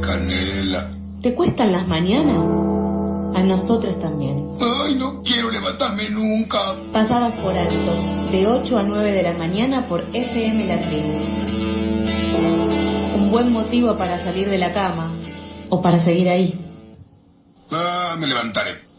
de canela. ¿Te cuestan las mañanas? A nosotros también. Ay, no quiero levantarme nunca. Pasadas por alto, de 8 a 9 de la mañana por FM La Tribu. Un buen motivo para salir de la cama o para seguir ahí. Ah, me levantaré.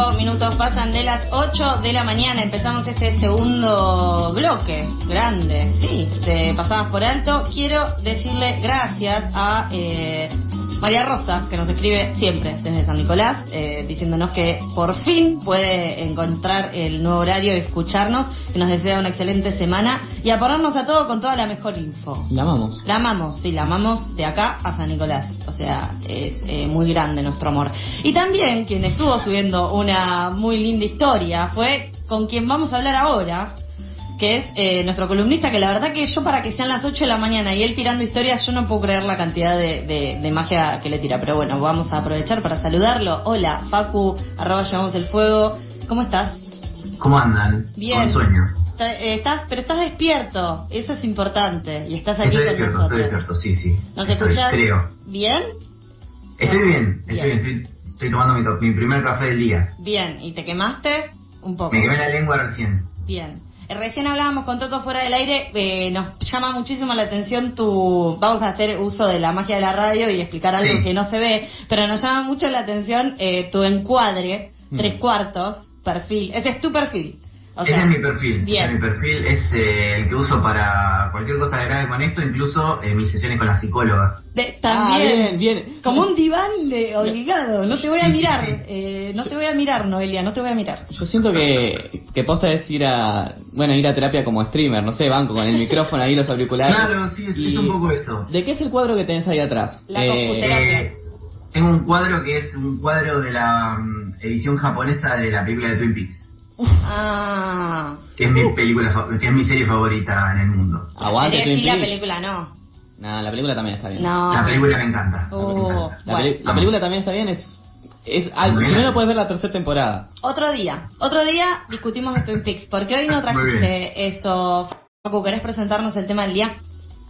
35 minutos pasan de las 8 de la mañana. Empezamos este segundo bloque grande, sí, de Pasadas por Alto. Quiero decirle gracias a eh, María Rosa, que nos escribe siempre desde San Nicolás, eh, diciéndonos que por fin puede encontrar el nuevo horario y escucharnos, que nos desea una excelente semana y a ponernos a todo con toda la mejor info. La amamos. La amamos, sí, la amamos de acá a San Nicolás. O sea, es eh, muy grande nuestro amor. Y también quien estuvo subiendo una muy linda historia fue con quien vamos a hablar ahora, que es eh, nuestro columnista, que la verdad que yo para que sean las 8 de la mañana y él tirando historias, yo no puedo creer la cantidad de, de- de magia que le tira. Pero bueno, vamos a aprovechar para saludarlo. Hola, Facu, arroba llevamos el fuego. ¿Cómo estás? ¿Cómo andan? Bien. Con sueño. Está- eh, Estás, pero estás despierto, eso es importante. Y estás aquí Estoy con despierto, nosotros. estoy despierto, sí, sí. ¿Nos Estoy- escuchas? Creo. ¿Bien? Estoy bien, estoy bien, estoy, estoy tomando mi, mi primer café del día. Bien. ¿Y te quemaste? Un poco. Me quemé la lengua recién. Bien. Recién hablábamos con Toto fuera del aire, eh, nos llama muchísimo la atención tu... Vamos a hacer uso de la magia de la radio y explicar algo Sí. que no se ve, pero nos llama mucho la atención eh, tu encuadre, Mm. tres cuartos, perfil. Ese es tu perfil. O ese sea, es mi perfil. Bien. Ese es mi perfil, es eh, el que uso para cualquier cosa grave con esto, incluso eh, mis sesiones con la psicóloga. De- Ah, también. bien, bien. Como un diván de obligado. No te voy a Sí, mirar. sí. eh, no te voy a mirar, Noelia. No te voy a mirar. Yo siento que, que posta es ir a, bueno, ir a terapia como streamer, no sé, banco con el micrófono ahí, los auriculares. Claro, sí, es, Y- es un poco eso. ¿De qué es el cuadro que tenés ahí atrás? La computadora. Eh, tengo un cuadro que es un cuadro de la mm, edición japonesa de la película de Twin Peaks, Ah. que es mi película, que es mi serie favorita en el mundo. Aguante Eh, Twin sí, la Peaks. película no. No, la película también está bien. No. La película me encanta. Oh, encanta. La, bueno. peli- la película también está bien, es... es no, no puedes ver la tercera temporada. Otro día, otro día discutimos de Twin Peaks, porque hoy no trajiste eso. Facu, ¿querés presentarnos el tema del día?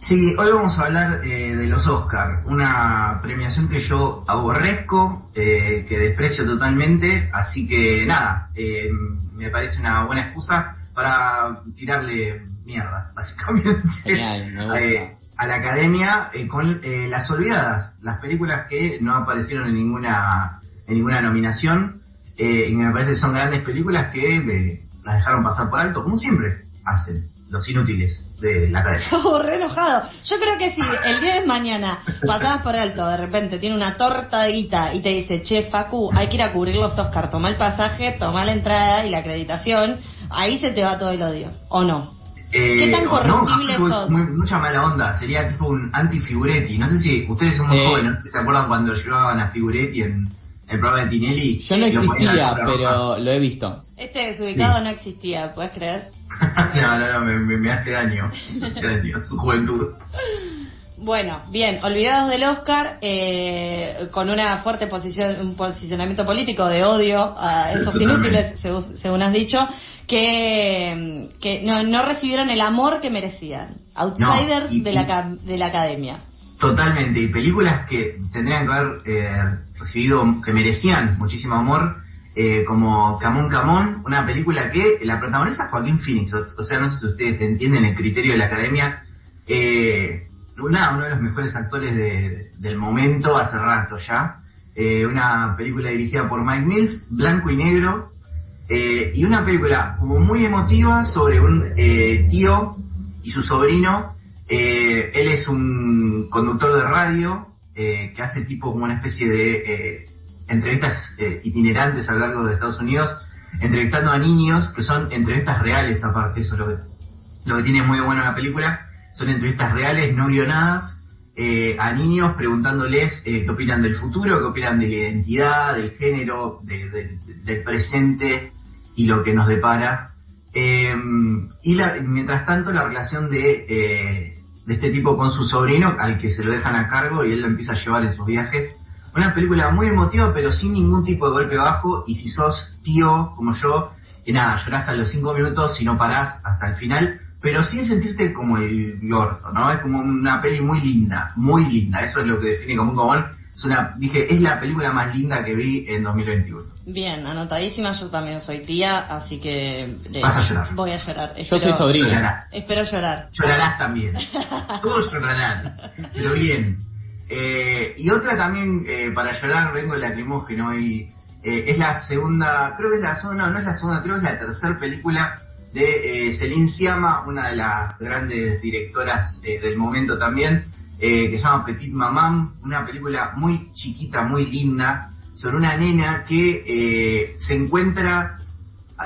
Sí, hoy vamos a hablar eh, de los Oscar, una premiación que yo aborrezco, eh, que desprecio totalmente, así que nada, eh, me parece una buena excusa para tirarle mierda, básicamente, Genial, me gusta. eh, a la academia eh, con eh, las olvidadas, las películas que no aparecieron en ninguna en ninguna nominación eh, y me parece que son grandes películas que las dejaron pasar por alto, como siempre hacen los inútiles de la academia. Oh, re enojado. Yo creo que si el día de mañana pasabas por alto, de repente tiene una torta de guita y te dice, che, Facu, hay que ir a cubrir los Oscar, toma el pasaje, toma la entrada y la acreditación, ahí se te va todo el odio, ¿o no? Eh, ¿Qué tan no, corruptible muy- sos? muy- mucha mala onda, sería tipo un anti-Figuretti. No sé si ustedes son muy Sí. jóvenes, ¿se acuerdan cuando llevaban a Figuretti en el programa de Tinelli? Yo no existía, pero lo he visto. Este desubicado Sí. no existía, ¿puedes creer? no, no, no, me, me- hace daño. Me hace daño, su juventud. Bueno, bien, olvidados del Oscar, eh, con una fuerte posición, un posicionamiento político de odio a esos inútiles, según, según has dicho, que, que no, no recibieron el amor que merecían. Outsiders y- de, la, de la academia. Totalmente, y películas que tendrían que haber eh, recibido, que merecían muchísimo amor, eh, como Camón Camón, una película que la protagoniza Joaquín Phoenix, o, sea, no sé si ustedes entienden el criterio de la academia, eh, una- uno de los mejores actores de- del momento hace rato ya, eh, una película dirigida por Mike Mills, blanco y negro, eh, y una película como muy emotiva sobre un eh, tío y su sobrino. Eh, él es un conductor de radio eh, que hace tipo como una especie de eh, entrevistas eh, itinerantes a lo largo de Estados Unidos, entrevistando a niños, que son entrevistas reales aparte, eso es lo que, lo que tiene muy bueno la película, son entrevistas reales, no guionadas, eh, a niños preguntándoles eh, qué opinan del futuro, qué opinan de la identidad, del género, de- de- del presente y lo que nos depara. Eh, y la- mientras tanto la relación de, de este tipo con su sobrino, al que se lo dejan a cargo y él lo empieza a llevar en sus viajes. Una película muy emotiva, pero sin ningún tipo de golpe bajo. Y si sos tío como yo, que nada, llorás a los cinco minutos y no parás hasta el final, pero sin sentirte como el, orto, ¿no? Es como una peli muy linda, muy linda. Eso es lo que define como un común. Es una, dije, es la película más linda que vi en 2021. Bien, anotadísima, yo también soy tía, así que eh, Vas a llorar. voy a llorar. Yo soy Espero-. Llorarás. Espero llorar. Llorarás también. Todos llorarán. Pero bien. Eh, y otra también eh, para llorar, vengo el lacrimógeno y eh, es la segunda, creo que es la segunda, no, es la segunda, creo que es la tercera película de eh, Celine Siama, una de las grandes directoras del momento también, que se llama Petit Maman, una película muy chiquita, muy linda, sobre una nena que se encuentra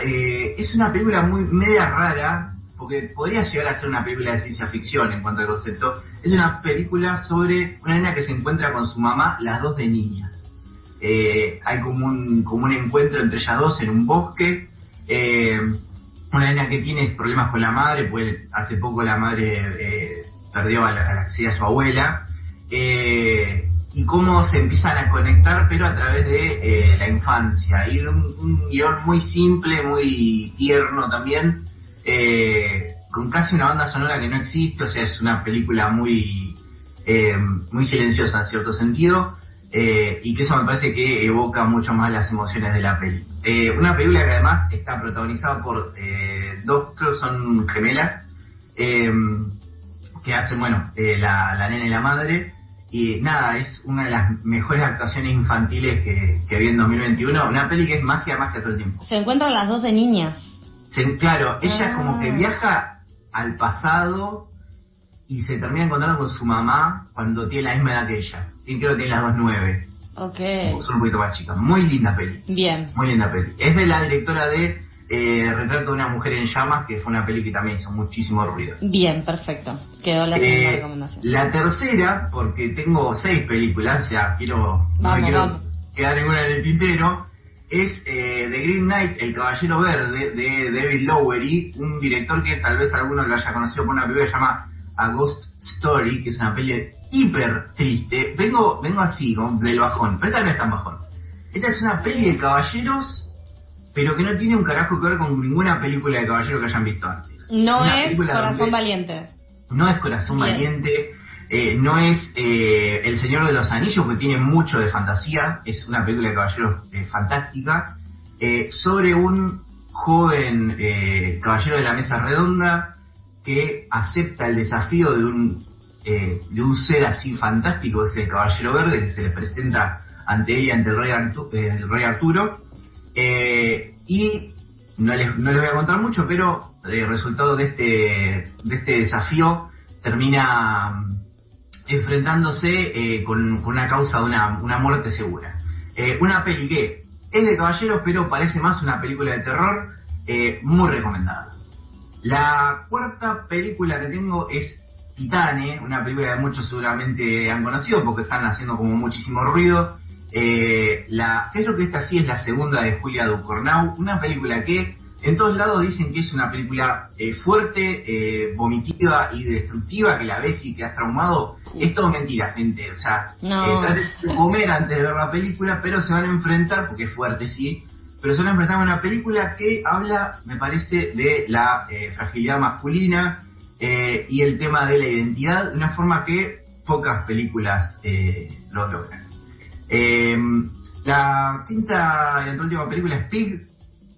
es una película muy media rara, porque podría llegar a ser una película de ciencia ficción en cuanto al concepto. Es una película sobre una nena que se encuentra con su mamá, las dos de niñas. Eh, hay como un, como un encuentro entre ellas dos en un bosque. Eh, una nena que tiene problemas con la madre, pues hace poco la madre eh, perdió a la, a la sería su abuela. Y cómo se empiezan a conectar, pero a través de la infancia. Y de un, un guion muy simple, muy tierno también, eh, con casi una banda sonora que no existe, o sea, es una película muy, eh, muy silenciosa en cierto sentido, eh, y que eso me parece que evoca mucho más las emociones de la peli. Eh, una película que además está protagonizada por dos, creo son gemelas, que hacen, bueno, la, la nena y la madre, y nada, es una de las mejores actuaciones infantiles que, que vi en 2021. Una peli que es magia, magia todo el tiempo. Se encuentran las dos de niñas. Se- claro, ella Ah. como que viaja al pasado y se termina encontrando con su mamá cuando tiene la misma edad que ella. Y creo que tiene las dos nueve, Ok. son un poquito más chicas. Muy linda peli, Bien. muy linda peli. Es de la directora de eh, Retrato de una mujer en llamas, que fue una peli que también hizo muchísimo ruido. Bien, perfecto. Quedó la segunda Eh, recomendación. la tercera, porque tengo seis películas, o sea, quiero, no Vamos, me quiero vamos. quedar ninguna en el tintero, es eh, The Green Knight, El Caballero Verde, de David Lowery, un director que tal vez alguno lo haya conocido por una película que se llama A Ghost Story, que es una peli hiper triste. Vengo, vengo así, con- del bajón, pero esta no es tan bajón. Esta es una peli de caballeros, pero que no tiene un carajo que ver con ninguna película de caballeros que hayan visto antes. No Una es Corazón donde- Valiente. no es Corazón Bien. Valiente, eh, no es eh, El Señor de los Anillos, que tiene mucho de fantasía, es una película de caballeros eh, fantástica, sobre un joven caballero de la mesa redonda que acepta el desafío de un, de un ser así fantástico, ese el Caballero Verde, que se le presenta ante ella, ante el rey, el rey Arturo, y no les, no les voy a contar mucho, pero el resultado de este, de este desafío termina enfrentándose eh, con, una causa de una, una muerte segura. Eh, una peli que es de caballeros, pero parece más una película de terror, eh, muy recomendada. La cuarta película que tengo es Titane, una película que muchos seguramente han conocido porque están haciendo como muchísimo ruido. La, creo que esta sí es la segunda de Julia Ducornau, una película que en todos lados dicen que es una película eh, fuerte, eh, vomitiva y destructiva, que la ves y quedas traumado. Es todo mentira, gente. O sea, No. eh, traten de comer antes de ver la película, pero se van a enfrentar, porque es fuerte, sí, pero se van a enfrentar a una película que habla, me parece, de la fragilidad masculina y el tema de la identidad de una forma que pocas películas lo logran. Eh, la quinta y última película es Pig,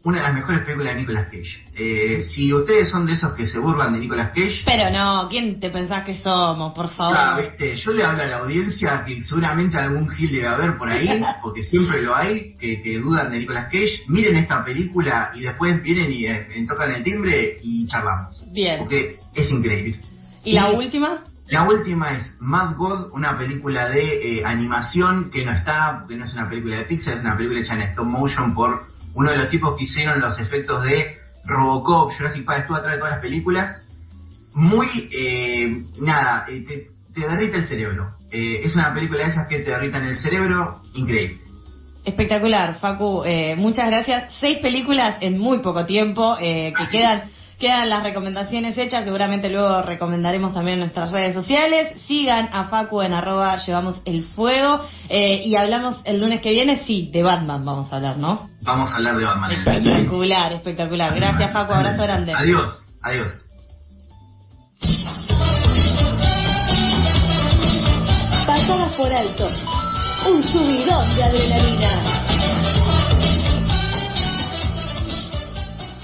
una de las mejores películas de Nicolas Cage. Eh, si ustedes son de esos que se burlan de Nicolas Cage, Pero no, ¿quién te pensás que somos, por favor? Ah, viste, yo le hablo a la audiencia que seguramente algún gil debe haber por ahí, porque siempre lo hay, que, que dudan de Nicolas Cage. Miren esta película y después vienen y eh, tocan el timbre y charlamos. Bien. Porque es increíble. ¿Y la última? La última es Mad God, una película de eh, animación que no está, que no es una película de Pixar, es una película hecha en stop motion por uno de los tipos que hicieron los efectos de Robocop, Jurassic Park, estuvo atrás de todas las películas. Muy, eh, nada, eh, te, te derrite el cerebro. Eh, es una película de esas que te derritan el cerebro, increíble. Espectacular, Facu. eh, muchas gracias. Seis películas en muy poco tiempo eh, que quedan. Quedan las recomendaciones hechas, seguramente luego recomendaremos también nuestras redes sociales. Sigan a Facu en arroba llevamos el fuego. Eh, y hablamos el lunes que viene, sí, de Batman vamos a hablar, ¿no? Vamos a hablar de Batman. Espectacular, espectacular. Gracias Facu, abrazo grande. Adiós, adiós. Pasadas por alto, un subidón de adrenalina.